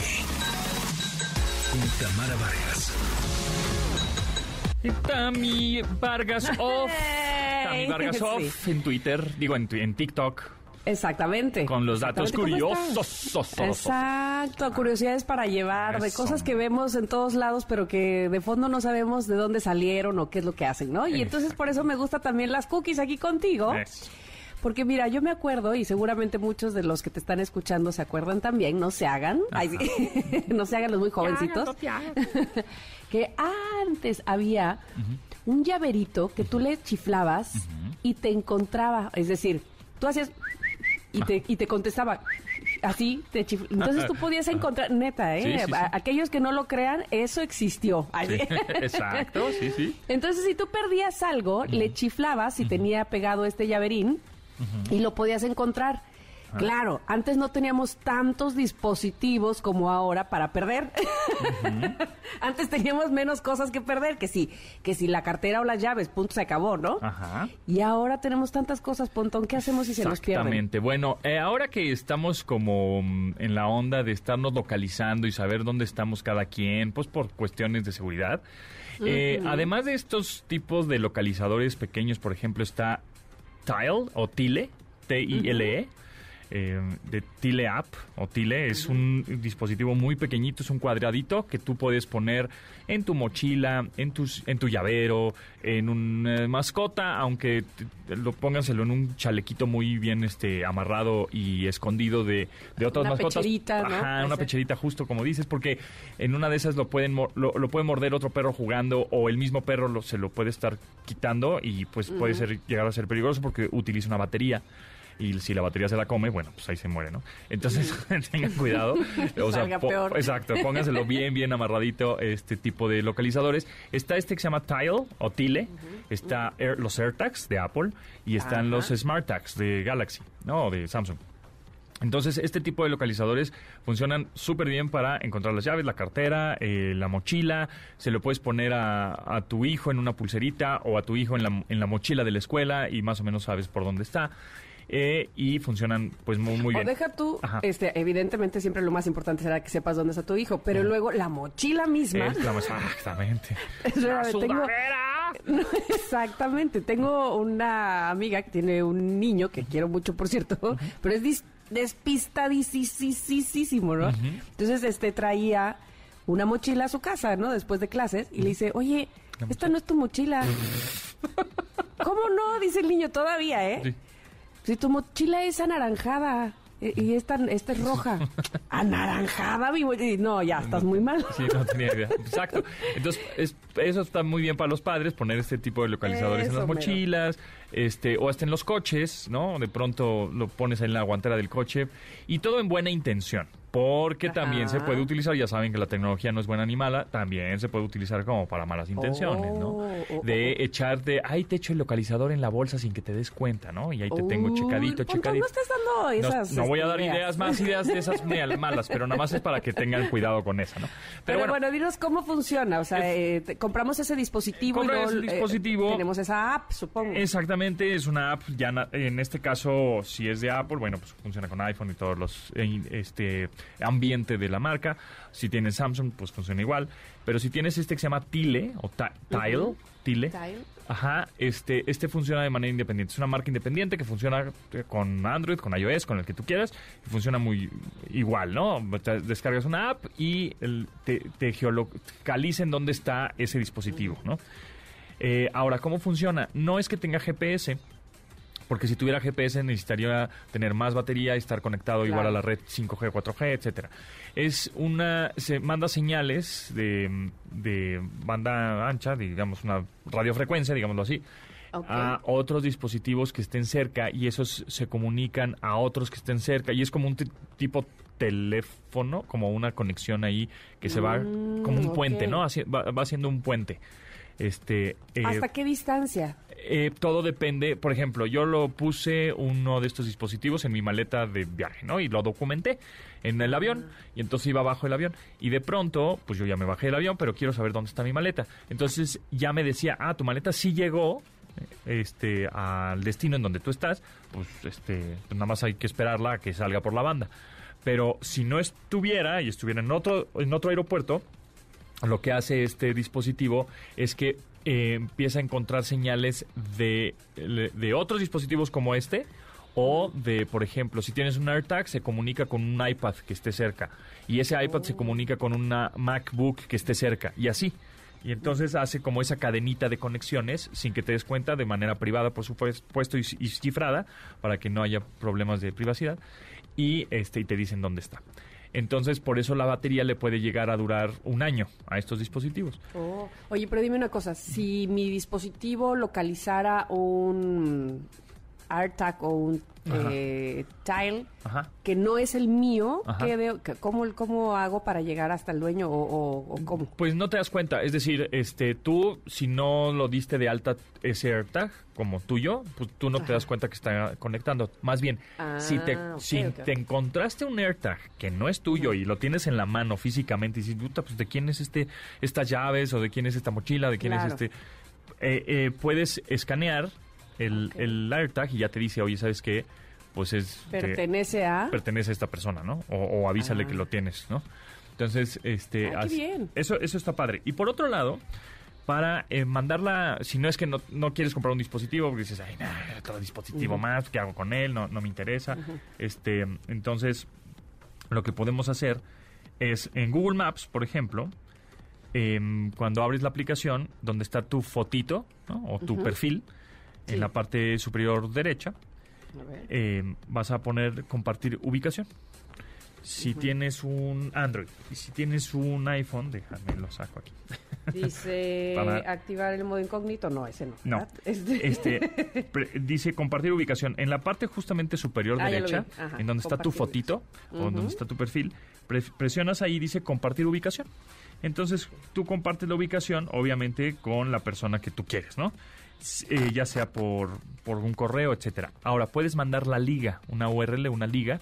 Con Tamara Vargas. Tami Vargas <laughs> Off. Tami Vargas Off en Twitter, digo en, TikTok, Exactamente. con los datos Exactamente, ¿cómo curiosos. Exacto, curiosidades para llevar, de cosas que vemos en todos lados, pero que de fondo no sabemos de dónde salieron o qué es lo que hacen, ¿no? Y entonces por eso me gusta también las cookies aquí contigo. Eso. Porque mira, yo me acuerdo, y seguramente muchos de los que te están escuchando se acuerdan también, no se hagan, ay, sí, <laughs> no se hagan los muy jovencitos, <laughs> que antes había un llaverito que tú le chiflabas y te encontraba, es decir, tú hacías y te, y te contestaba así, te chif- entonces tú podías encontrar, neta, ¿eh? Sí, sí, sí. A- aquellos que no lo crean, eso existió. <laughs> Exacto, sí, sí. entonces, si tú perdías algo, le chiflabas si tenía pegado este llaverín y lo podías encontrar. Ah. Claro, antes no teníamos tantos dispositivos como ahora para perder. <laughs> antes teníamos menos cosas que perder, que si, que si la cartera o las llaves, punto, se acabó, ¿no? Ajá. Y ahora tenemos tantas cosas, Pontón, ¿qué hacemos si se nos pierden? Exactamente. Bueno, eh, ahora que estamos como mm, en la onda de estarnos localizando y saber dónde estamos cada quien, pues por cuestiones de seguridad. eh, Además de estos tipos de localizadores pequeños, por ejemplo, está Tile o Tile, T-I-L-E. Eh, de Tile App o Tile es un dispositivo muy pequeñito, es un cuadradito que tú puedes poner en tu mochila, en tus, en tu llavero, en una mascota, aunque te- lo pónganselo en un chalequito muy bien este amarrado y escondido de, de otras Una mascotas. pecherita, ¿no? Ajá, una pecherita justo como dices, porque en una de esas lo pueden lo puede morder otro perro jugando o el mismo perro lo- se lo puede estar quitando y pues puede ser llegar a ser peligroso porque utiliza una batería y si la batería se la come, bueno, pues ahí se muere, ¿no? Entonces, <laughs> tengan cuidado. <laughs> O sea, po- peor. exacto, pónganselo bien, bien amarradito este tipo de localizadores. Está este que se llama Tile o Tile, está Air- los AirTags de Apple y están los SmartTags de Galaxy, ¿no? O de Samsung. Entonces, este tipo de localizadores funcionan súper bien para encontrar las llaves, la cartera, eh, la mochila. Se lo puedes poner a, a tu hijo en una pulserita o a tu hijo en la, en la mochila de la escuela y más o menos sabes por dónde está. Eh, y funcionan pues muy, muy O bien. deja tú, Ajá. este, evidentemente siempre lo más importante será que sepas dónde está tu hijo, pero luego la mochila misma. Es la más- exactamente. <laughs> Espérame, ¡La tengo-! No, <laughs> exactamente. Tengo una amiga que tiene un niño que quiero mucho, por cierto, pero es dis- despistadísimo, ¿no? Entonces, este traía una mochila a su casa, ¿no? Después de clases y le dice, oye, esta no es tu mochila. <laughs> ¿Cómo no? Dice el niño todavía, ¿eh? Sí. Si tu mochila es anaranjada eh, y esta, esta es roja. <laughs> ¿Anaranjada? mi No, ya, estás muy mal. Sí, no tenía idea. Exacto. Entonces, es- eso está muy bien para los padres, poner este tipo de localizadores en las mero. mochilas, este, o hasta en los coches, ¿no? De pronto lo pones en la guantera del coche y todo en buena intención. Porque Ajá. también se puede utilizar, ya saben que la tecnología no es buena ni mala, también se puede utilizar como para malas intenciones, ¿no? Oh, oh, De oh. echarte, ay, te echo el localizador en la bolsa sin que te des cuenta, ¿no? Y ahí te tengo checadito, Pontón, checadito. No estás dando esas no voy a este, dar ideas, más ideas de esas mal- malas, pero nada más es para que tengan cuidado con esa, ¿no? Pero, bueno, dinos cómo funciona. O sea, eh, te- compramos ese dispositivo y el eh, dispositivo. tenemos esa app, supongo. Exactamente, es una app, ya na- en este caso, si es de Apple, bueno, pues funciona con iPhone y todos los eh, este ambiente de la marca. Si tienes Samsung, pues funciona igual. Pero si tienes este que se llama Tile o Ti- Tile. Tile, Tile. Ajá, este, este funciona de manera independiente. Es una marca independiente que funciona eh, con Android, con iOS, con el que tú quieras. Y funciona muy igual, ¿no? Descargas una app y el- te, te geolocaliza en dónde está ese dispositivo, ¿no? Eh, ahora, ¿cómo funciona? No es que tenga GPS, porque si tuviera GPS necesitaría tener más batería y estar conectado igual a la red 5G, 4G, etcétera. Es una se manda señales de, de banda ancha, digamos una radiofrecuencia, digámoslo así, a otros dispositivos que estén cerca y esos se comunican a otros que estén cerca y es como un ti- tipo teléfono, como una conexión ahí que se va Mm, como un puente. ¿no? Haci- va, va haciendo un puente. Este, eh, ¿Hasta qué distancia? Eh, todo depende, por ejemplo, yo lo puse uno de estos dispositivos en mi maleta de viaje, ¿no? Y lo documenté en el avión y entonces iba abajo el avión y de pronto, pues yo ya me bajé del avión, pero quiero saber dónde está mi maleta. Entonces ya me decía, ah, tu maleta sí llegó eh, este al destino en donde tú estás, pues este pues nada más hay que esperarla a que salga por la banda. Pero si no estuviera y estuviera en otro en otro aeropuerto, lo que hace este dispositivo es que eh, empieza a encontrar señales de, de otros dispositivos como este o de, por ejemplo, si tienes un AirTag, se comunica con un iPad que esté cerca y ese iPad se comunica con una MacBook que esté cerca y así. Y entonces hace como esa cadenita de conexiones sin que te des cuenta de manera privada, por supuesto, y, y cifrada para que no haya problemas de privacidad y este y te dicen dónde está. Entonces, por eso la batería le puede llegar a durar un año a estos dispositivos. Oh. Oye, pero dime una cosa, si mi dispositivo localizara un AirTag o un eh, Tile Ajá. que no es el mío. ¿qué veo- cómo, ¿cómo hago para llegar hasta el dueño o, o- o cómo? Pues no te das cuenta, es decir, este, tú si no lo diste de alta ese AirTag como tuyo, pues tú no te das cuenta que está conectando. Más bien, si te Ah, si te encontraste un AirTag que no es tuyo y lo tienes en la mano físicamente y dices, "Puta, pues de quién es este estas llaves o de quién es esta mochila, de quién Claro. es este eh, eh, puedes escanear el, Ok. el AirTag y ya te dice, oye, ¿sabes qué? Pues es... Pertenece a... pertenece a esta persona, ¿no? O, o avísale Ah. que lo tienes, ¿no? Entonces, este... Ah, qué bien. Eso, eso está padre. Y por otro lado, para eh, mandarla, si no es que no, no quieres comprar un dispositivo, porque dices, ay, nah, otro dispositivo más, ¿qué hago con él? No, no me interesa. Este, entonces, lo que podemos hacer es en Google Maps, por ejemplo, em, cuando abres la aplicación, donde está tu fotito, ¿no? O tu perfil, Sí. en la parte superior derecha, A ver. eh, vas a poner compartir ubicación. Si tienes un Android y si tienes un iPhone, déjame lo saco aquí. Dice <laughs> Para- activar el modo incógnito, no, ese no. No. Este- <laughs> Este <laughs> pre- dice compartir ubicación. En la parte justamente superior Ah, derecha, en donde está tu fotito o Ujú. donde está tu perfil, pre- presionas ahí dice compartir ubicación. Entonces tú compartes la ubicación, obviamente, con la persona que tú quieres, ¿no? Eh, ya sea por, por un correo, etcétera. Ahora puedes mandar la liga, una URL, una liga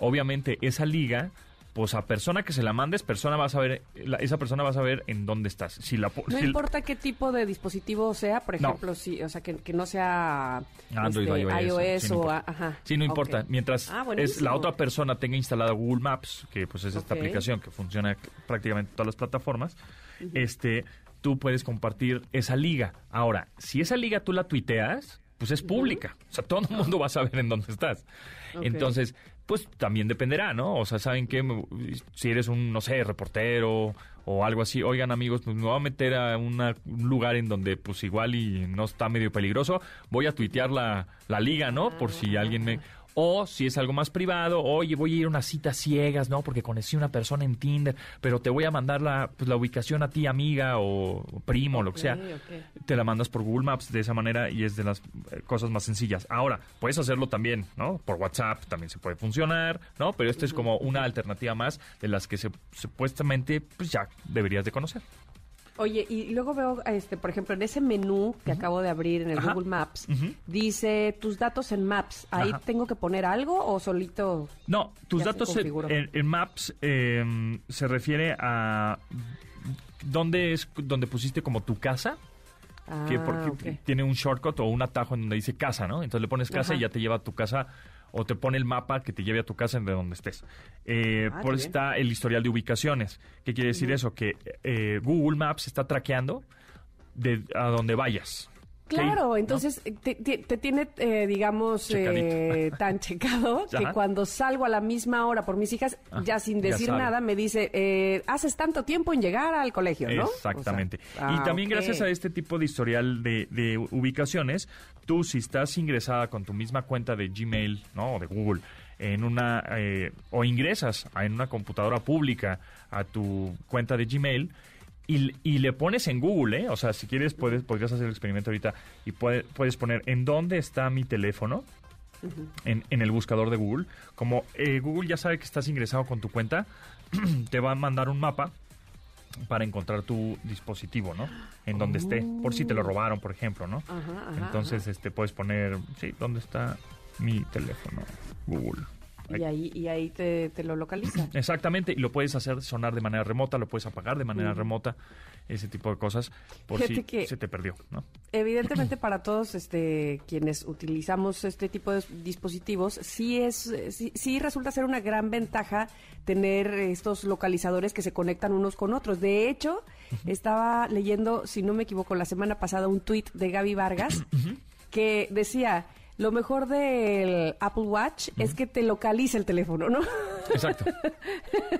obviamente esa liga pues a persona que se la mandes, persona va a saber, la- esa persona va a saber en dónde estás. Si la, No si- importa qué tipo de dispositivo sea, por No. ejemplo, si, o sea, que, que no sea Android este, iOS, sí, no o... Ajá. Sí, no importa. Mientras Ah, es la otra persona tenga instalada Google Maps, que pues es esta aplicación que funciona prácticamente en todas las plataformas, este, tú puedes compartir esa liga. Ahora, si esa liga tú la tuiteas, pues es pública. O sea, todo el mundo va a saber en dónde estás. Entonces, pues también dependerá, ¿no? O sea, ¿saben qué? Me- Si eres un, no sé, reportero o algo así, oigan amigos, pues me voy a meter a una- un lugar en donde pues igual y no está medio peligroso, voy a tuitear la, la liga, ¿no? Por si alguien me... O si es algo más privado, oye, voy a ir a una cita ciegas, ¿no? Porque conocí a una persona en Tinder, pero te voy a mandar la, pues, la ubicación a ti, amiga o primo, lo que sea. Te la mandas por Google Maps de esa manera y es de las eh, cosas más sencillas. Ahora, puedes hacerlo también, ¿no? Por WhatsApp también se puede funcionar, ¿no? Pero esta es como una alternativa más de las que se, supuestamente pues ya deberías de conocer. Oye, y luego veo, este, por ejemplo, en ese menú que acabo de abrir en el Ajá. Google Maps, dice tus datos en Maps. ¿Ahí Ajá. tengo que poner algo o solito? No, tus datos en, configuró. en- en Maps eh, se refiere a dónde es donde pusiste como tu casa, Ah, que porque ok. tiene un shortcut o un atajo en donde dice casa, ¿no? Entonces le pones casa Ajá. y ya te lleva a tu casa o te pone el mapa que te lleve a tu casa de donde estés. Eh, Ah, por eso está el historial de ubicaciones. ¿Qué quiere decir eso? Que eh, Google Maps está traqueando de a donde vayas. Claro, entonces eh, te, te- te tiene, eh, digamos, eh, <laughs> tan checado que Ajá. cuando salgo a la misma hora por mis hijas, Ajá, ya sin decir nada, me dice, eh, haces tanto tiempo en llegar al colegio, ¿no? Exactamente. O sea, y ah, también gracias a este tipo de historial de, de ubicaciones, tú si estás ingresada con tu misma cuenta de Gmail, ¿no? O de Google, en una, eh, o ingresas a- en una computadora pública a tu cuenta de Gmail, y, y le pones en Google, ¿eh? O sea, si quieres, puedes, podrías hacer el experimento ahorita y puede- puedes poner en dónde está mi teléfono en, en el buscador de Google. Como eh, Google ya sabe que estás ingresado con tu cuenta, <clears throat> te va a mandar un mapa para encontrar tu dispositivo, ¿no? En donde esté, por si te lo robaron, por ejemplo, ¿no? Ajá, ajá, Entonces, este, puedes poner, sí, ¿dónde está mi teléfono? Google. Y ahí, y ahí te, te lo localiza. <clears throat> Exactamente, y lo puedes hacer sonar de manera remota, lo puedes apagar de manera remota, ese tipo de cosas, por Fíjate si que- se te perdió, ¿no? Evidentemente <clears throat> para todos este quienes utilizamos este tipo de dispositivos sí es sí, sí resulta ser una gran ventaja tener estos localizadores que se conectan unos con otros. De hecho, estaba leyendo, si no me equivoco, la semana pasada un tuit de Gaby Vargas <clears throat> que decía lo mejor del Apple Watch es que te localiza el teléfono, ¿no? Exacto.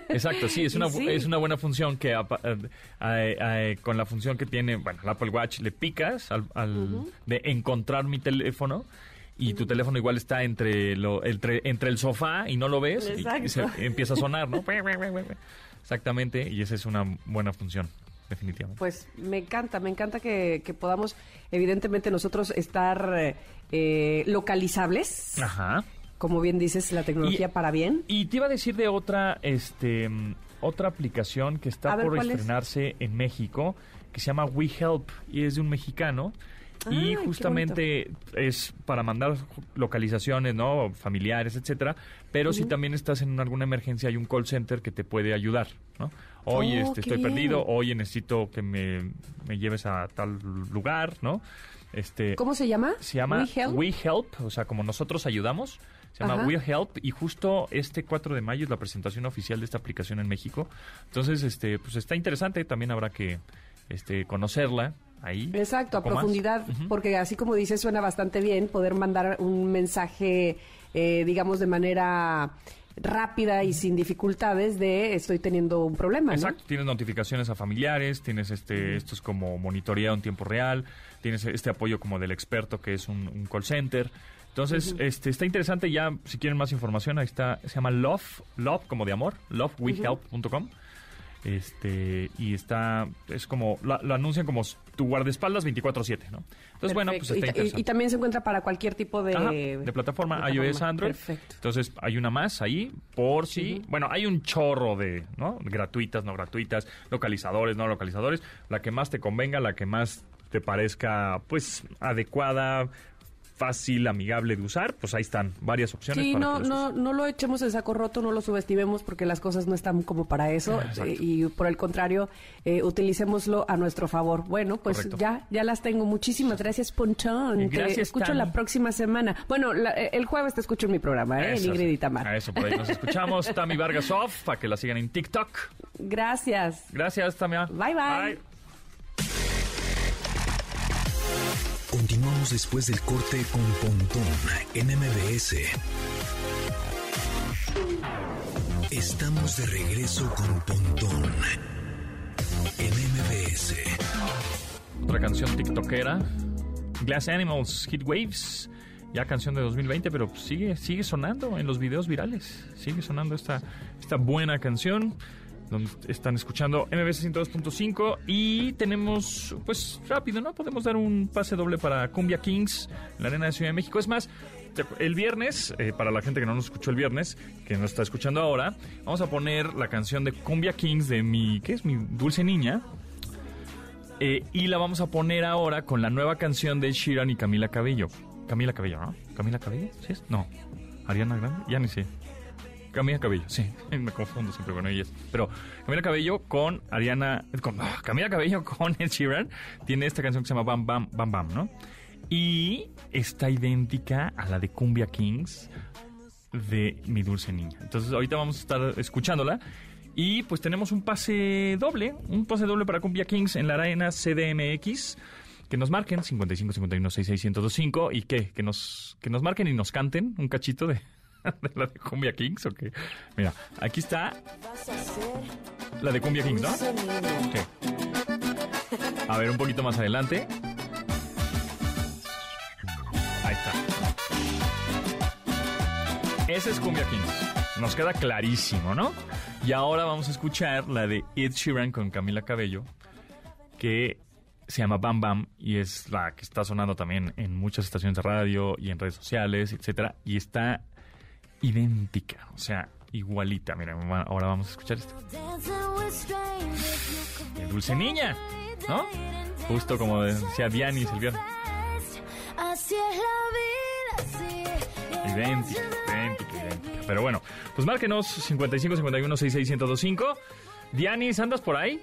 Exacto, sí, es <laughs> una, sí. es una buena función que eh, eh, eh, con la función que tiene, bueno, el Apple Watch le picas al, al- de encontrar mi teléfono y tu teléfono igual está entre, lo, entre, entre el sofá y no lo ves y- se empieza a sonar, ¿no? <laughs> Exactamente, y esa es una buena función, definitivamente. Pues me encanta, me encanta que, que podamos, evidentemente, nosotros estar eh, localizables. Ajá. Como bien dices, la tecnología Y- para bien. Y te iba a decir de otra, este, otra aplicación que está ver, por estrenarse en México, que se llama WeHelp y es de un mexicano. Y justamente es para mandar localizaciones, ¿no? Familiares, etcétera. Pero si también estás en alguna emergencia, hay un call center que te puede ayudar, ¿no? Oye, Oh, este, estoy bien. perdido. Oye, necesito que me, me lleves a tal lugar, ¿no? Este, ¿Cómo se llama? se llama We Help. We Help, o sea, como nosotros ayudamos. Se llama Ajá. We Help y justo este 4 de mayo es la presentación oficial de esta aplicación en México. Entonces, este, pues está interesante, también habrá que este conocerla ahí. Exacto, a profundidad, porque así como dices, suena bastante bien poder mandar un mensaje, eh, digamos, de manera rápida y sin dificultades de estoy teniendo un problema, ¿no? Exacto, tienes notificaciones a familiares, tienes este, esto es como monitoreo en tiempo real, tienes este apoyo como del experto que es un, un call center. Entonces, este, está interesante ya, si quieren más información, ahí está, se llama Love, Love como de amor, lovewehelp.com. Este, y está, es como, lo, lo anuncian como tu guardaespaldas 24-7, ¿no? Entonces, bueno, pues está y, y- interesante. y también se encuentra para cualquier tipo de, Ajá, de plataforma, plataforma. iOS, Android. Perfecto. Entonces hay una más ahí, por si, bueno, hay un chorro de, ¿no? Gratuitas, no gratuitas, localizadores, no localizadores, la que más te convenga, la que más te parezca, pues, adecuada, fácil, amigable de usar, pues ahí están varias opciones. Sí, para no, que no, no lo echemos en saco roto, no lo subestimemos porque las cosas no están como para eso Ah, eh, y por el contrario, eh, utilicémoslo a nuestro favor. Bueno, pues Correcto. ya, ya las tengo. Muchísimas gracias, Ponchón. Te Gracias, escucho Tami. la próxima semana. Bueno, la- eh, el jueves te escucho en mi programa, ¿eh? En Eso, Ingrid y. Tamar. A eso, por ahí nos escuchamos. <laughs> Tami Vargas Off, para que la sigan en TikTok. Gracias. Gracias, Tamia. Bye, bye. Continuamos después del corte con Pontón en MBS. Estamos de regreso con Pontón en MBS. Otra canción tiktokera. Glass Animals, Hit Waves. Ya canción de 2020, pero sigue, sigue sonando en los videos virales. Sigue sonando esta, esta buena canción. Donde están escuchando MBS 102.5 y tenemos, pues rápido, ¿no? Podemos dar un pase doble para Cumbia Kings en la Arena de Ciudad de México. Es más, el viernes, eh, para la gente que no nos escuchó el viernes, que nos está escuchando ahora, vamos a poner la canción de Cumbia Kings de mi, ¿qué es? Mi dulce niña. Eh, y la vamos a poner ahora con la nueva canción de Shiran y Camila Cabello. Camila Cabello, ¿no? ¿Camila Cabello? ¿Sí es? No. ¿Ariana Grande? Ya ni sé. Camila Cabello, sí. <laughs> Me confundo siempre con ellas. Pero Camila Cabello con Ariana... Con, <laughs> ah, Camila Cabello con Ed Sheeran tiene esta canción que se llama Bam Bam Bam Bam, ¿no? Y está idéntica a la de Cumbia Kings de Mi Dulce Niña. Entonces ahorita vamos a estar escuchándola. Y pues tenemos un pase doble, un pase doble para Cumbia Kings en la arena CDMX. Que nos marquen 55 51 66 1025 y que, que nos que nos marquen y nos canten un cachito de, <laughs> de la de Cumbia Kings o qué. Mira, aquí está la de Cumbia Kings, ¿no? A ver, un poquito más adelante. Ahí está. Ese es Cumbia Kings. Nos queda clarísimo, ¿no? Y ahora vamos a escuchar la de Ed Sheeran con Camila Cabello, que se llama Bam Bam y es la que está sonando también en muchas estaciones de radio y en redes sociales, etcétera, y está idéntica, o sea, igualita. Mira, ahora vamos a escuchar esto. De Dulce Niña, ¿no? Justo como decía Dianis el viernes. Idéntica, idéntica, idéntica. Pero bueno, pues márquenos 55 51 66 1025. Dianis, ¿andas por ahí?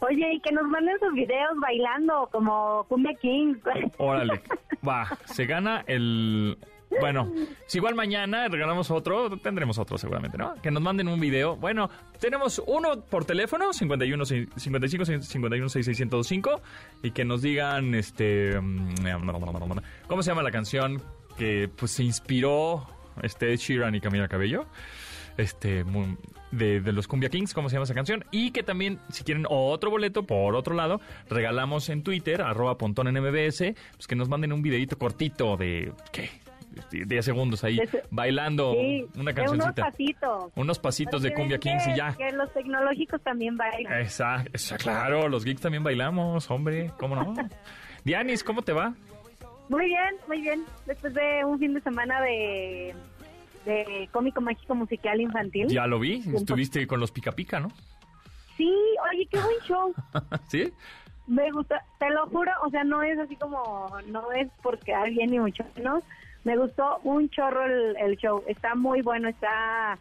Oye, y que nos manden sus videos bailando como Cumbia King. Órale, <laughs> va, se gana el... Bueno, si igual mañana regalamos otro, tendremos otro seguramente, ¿no? Que nos manden un video. Bueno, tenemos uno por teléfono, 51, 55 51 6605, y que nos digan, este... mm, ¿Cómo se llama la canción que pues se inspiró este Sheeran y Camila Cabello? este de, de los Cumbia Kings, ¿cómo se llama esa canción? Y que también, si quieren otro boleto, por otro lado, regalamos en Twitter, arroba pontón en MBS, pues que nos manden un videito cortito de, ¿qué? De 10 segundos ahí, bailando Sí, una unos cancioncita. pasitos. Unos pasitos de Cumbia ven Kings y que- ya. Que los tecnológicos también bailan. Esa, claro, los geeks también bailamos, hombre, ¿cómo no? Dianis, ¿cómo te va? Muy bien, muy bien. Después de un fin de semana de, de cómico mágico musical infantil. Ya lo vi, estuviste con los Pica Pica, ¿no? Sí, oye, qué buen show. <laughs> ¿Sí? Me gusta, te lo juro, o sea, no es así como, no es porque alguien ni mucho menos. Me gustó un chorro el, el show. Está muy bueno, está...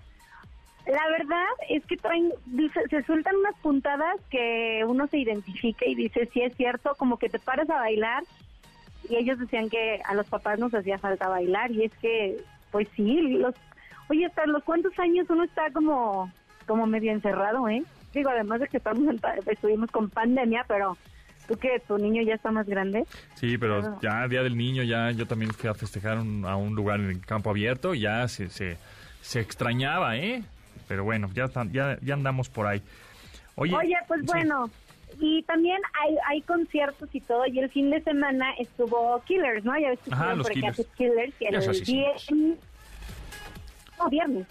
La verdad es que traen, se sueltan unas puntadas que uno se identifica y dice, sí es cierto, como que te paras a bailar y ellos decían que a los papás nos hacía falta bailar y es que, pues sí, los, oye, hasta los cuántos años uno está como, como medio encerrado, ¿eh? Digo, además de que estamos en estuvimos con pandemia, pero tú que tu niño ya está más grande. Sí, pero Claro. ya Día del Niño, ya yo también fui a festejar un- a un lugar en el campo abierto y ya se, se, se extrañaba, ¿eh? Pero bueno, ya, están- ya, ya andamos por ahí. Oye, Oye, pues sí. bueno, y también hay, hay conciertos y todo, y el fin de semana estuvo Killers, ¿no? Ya ves que Ajá, los por Killers. hace Killers, Ya el sé, sí, sí. viernes... No, viernes.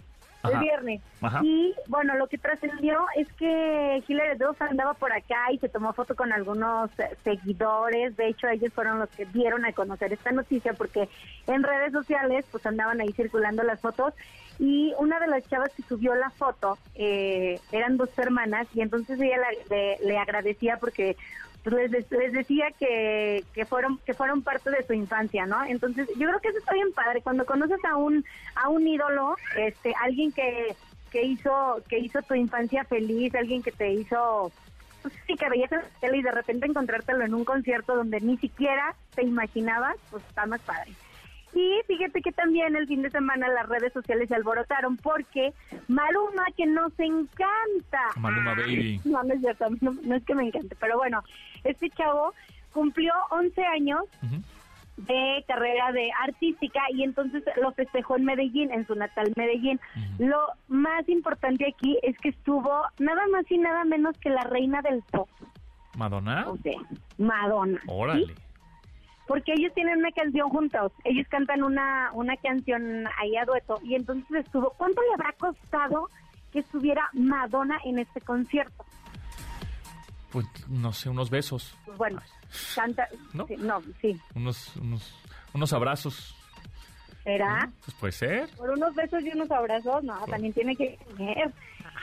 Ajá. El viernes. Ajá. Y bueno, lo que trascendió es que Hillary Duff andaba por acá y se tomó foto con algunos eh, seguidores. De hecho, ellos fueron los que dieron a conocer esta noticia porque en redes sociales pues andaban ahí circulando las fotos. y una de las chavas que subió la foto eh, eran dos hermanas y entonces ella la- le, le agradecía porque les, les decía que, que fueron que fueron parte de su infancia, ¿no? Entonces yo creo que eso está bien padre cuando conoces a un a un ídolo, este, alguien que que hizo que hizo tu infancia feliz, alguien que te hizo pues, sí que veías en la tele y de repente encontrártelo en un concierto donde ni siquiera te imaginabas, pues está más padre. Y fíjate que también el fin de semana las redes sociales se alborotaron porque Maluma, que nos encanta. Maluma Baby. No, no es cierto, <laughs> no, no es que me encante, pero bueno, este chavo cumplió 11 años de carrera de artística y entonces lo festejó en Medellín, en su natal Medellín. Lo más importante aquí es que estuvo nada más y nada menos que la reina del pop, ¿Madonna? o sea, Madonna. ¿sí? Porque ellos tienen una canción juntos, ellos cantan una, una canción ahí a dueto y entonces estuvo, ¿cuánto le habrá costado que estuviera Madonna en este concierto? Pues no sé, unos besos, Pues bueno, canta, ¿No? sí, no, sí, unos, unos, unos abrazos. ¿será? Pues puede ser. Por unos besos y unos abrazos, no, también tiene que tener.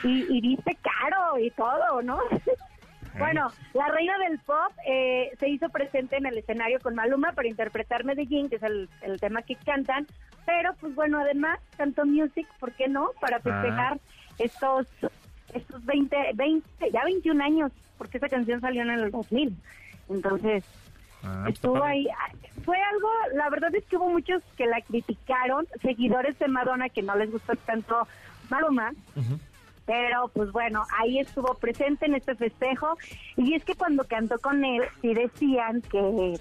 Y, y viste caro y todo, ¿no? <laughs> bueno, la reina del pop eh, se hizo presente en el escenario con Maluma para interpretar Medellín, que es el, el tema que cantan. Pero, pues bueno, además cantó Music, ¿por qué no? Para festejar estos estos 20, 20, ya 21 años, porque esa canción salió en el 2000. Entonces, Ah, pues Estuvo ahí. Fue algo, la verdad es que hubo muchos que la criticaron, seguidores de Madonna que no les gustó tanto Maluma. Ujú. Pero pues bueno, ahí estuvo presente en este festejo. Y es que cuando cantó con él, sí decían que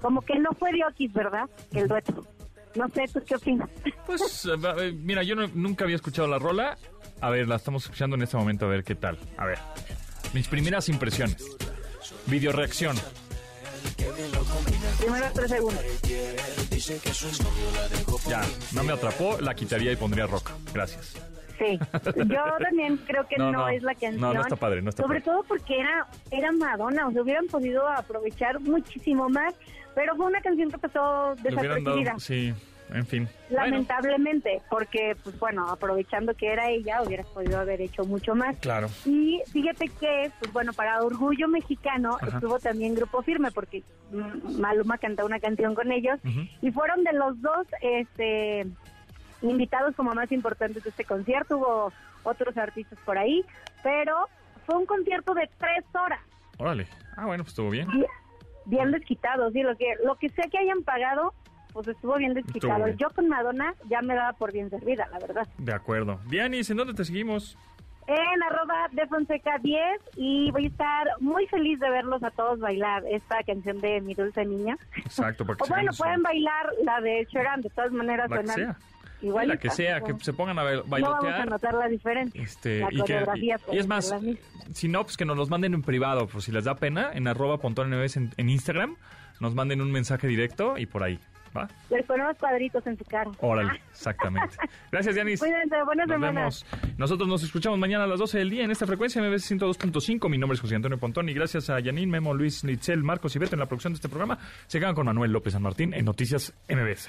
como que no fue Diokis, ¿verdad? El dueto. No sé, ¿tú qué opinas? Pues, mira, yo no- nunca había escuchado la rola. A ver, la estamos escuchando en este momento, a ver qué tal. A ver, mis primeras impresiones. Video reacción. Primero tres segundos. Ya, no me atrapó, la quitaría y pondría rock. Gracias. Sí, yo también creo que No, no, no. es la canción. No, no está padre, no está Sobre padre. todo porque era, era Madonna, o sea, hubieran podido aprovechar muchísimo más, pero fue una canción que pasó desapercibida. sí, en fin. Bueno, Lamentablemente, porque, pues bueno, aprovechando que era ella, hubieras podido haber hecho mucho más. claro. Y fíjate que, pues bueno, para Orgullo Mexicano Ajá. estuvo también Grupo Firme, porque mm, Maluma cantó una canción con ellos, y fueron de los dos este, invitados como más importantes de este concierto. Hubo otros artistas por ahí, pero fue un concierto de tres horas, Órale. Ah, bueno, pues estuvo bien. bien, bien desquitado, sí, lo que, lo que sea que hayan pagado, pues estuvo bien desquitado. bien. Yo con Madonna ya me daba por bien servida, la verdad. De acuerdo. Dianis, ¿en dónde te seguimos? en arroba de Fonseca 10 y voy a estar muy feliz de verlos a todos bailar esta canción de Mi Dulce Niña. Exacto, para que <laughs> O bueno, pueden bailar la de Sheran, de todas maneras La que suenan sea. igual. La que sea, que se pongan a bail- No vamos a bailotear. notar la diferencia. Este, la y, que, y- es más, si no, pues que nos los manden en privado, por si les da pena, en arroba en, en Instagram, nos manden un mensaje directo y por ahí, ¿va? Les ponemos cuadritos en su cara. Órale, exactamente. <laughs> Gracias, Dianis. Cuídense, buenas Nos semanas. vemos. Nosotros nos escuchamos mañana a las 12 del día en esta frecuencia MBS 102.5. Mi nombre es José Antonio Pontón y gracias a Yanin, Memo, Luis, Litzel, Marcos y Beto en la producción de este programa. Se quedan con Manuel López San Martín en Noticias MBS.